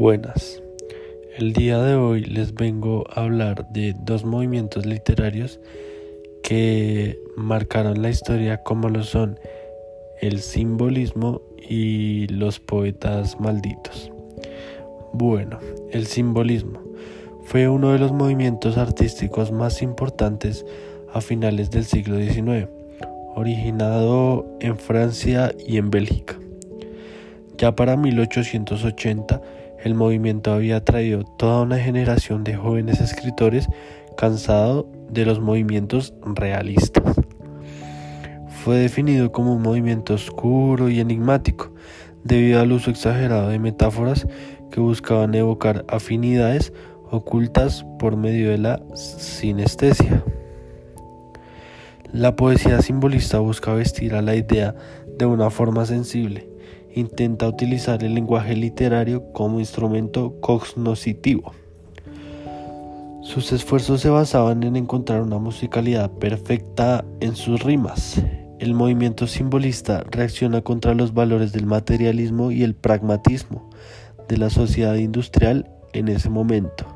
Buenas. El día de hoy les vengo a hablar de dos movimientos literarios que marcaron la historia como lo son el simbolismo y los poetas malditos. Bueno, el simbolismo fue uno de los movimientos artísticos más importantes a finales del siglo XIX, originado en Francia y en Bélgica. Ya para 1880, el movimiento había traído toda una generación de jóvenes escritores cansado de los movimientos realistas. Fue definido como un movimiento oscuro y enigmático debido al uso exagerado de metáforas que buscaban evocar afinidades ocultas por medio de la sinestesia. La poesía simbolista busca vestir a la idea de una forma sensible, intenta utilizar el lenguaje literario como instrumento cognoscitivo. Sus esfuerzos se basaban en encontrar una musicalidad perfecta en sus rimas. El movimiento simbolista reacciona contra los valores del materialismo y el pragmatismo de la sociedad industrial en ese momento.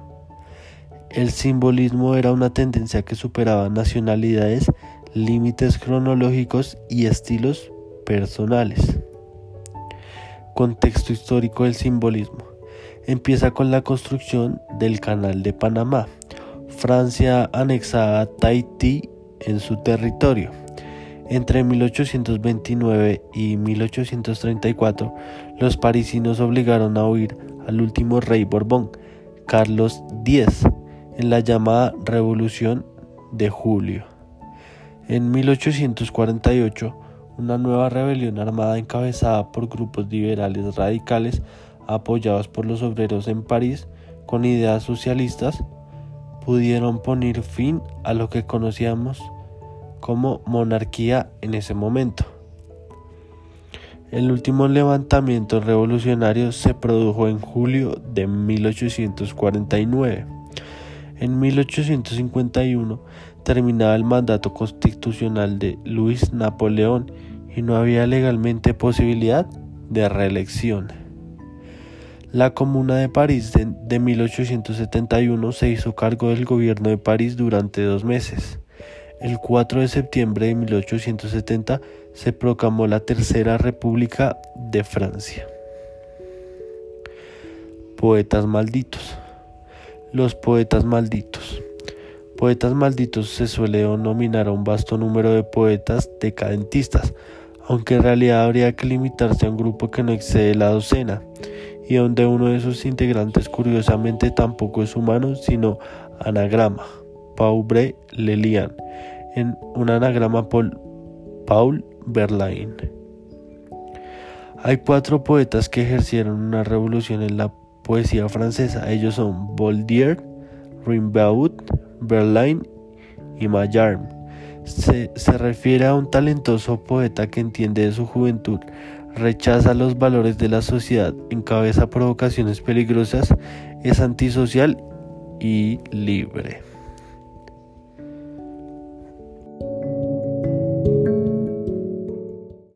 El simbolismo era una tendencia que superaba nacionalidades límites cronológicos y estilos personales. Contexto histórico del simbolismo. Empieza con la construcción del Canal de Panamá. Francia anexaba a Tahití en su territorio. Entre 1829 y 1834, los parisinos obligaron a huir al último rey Borbón, Carlos X, en la llamada Revolución de Julio. En 1848, una nueva rebelión armada encabezada por grupos liberales radicales apoyados por los obreros en París con ideas socialistas pudieron poner fin a lo que conocíamos como monarquía en ese momento. El último levantamiento revolucionario se produjo en julio de 1849. En 1851 terminaba el mandato constitucional de Luis Napoleón y no había legalmente posibilidad de reelección. La Comuna de París de, 1871 se hizo cargo del gobierno de París durante dos meses. El 4 de septiembre de 1870 se proclamó la Tercera República de Francia. Poetas malditos. Los poetas malditos. Poetas malditos se suele denominar a un vasto número de poetas decadentistas, aunque en realidad habría que limitarse a un grupo que no excede la docena, y donde uno de sus integrantes curiosamente tampoco es humano, sino anagrama, Paubre Lelian, en un anagrama por Paul Verlaine. Hay cuatro poetas que ejercieron una revolución en la poesía francesa, ellos son Boldier, Rimbaud, Verlaine y Mallarme. Se, se, refiere a un talentoso poeta que entiende de su juventud, rechaza los valores de la sociedad, encabeza provocaciones peligrosas, es antisocial y libre.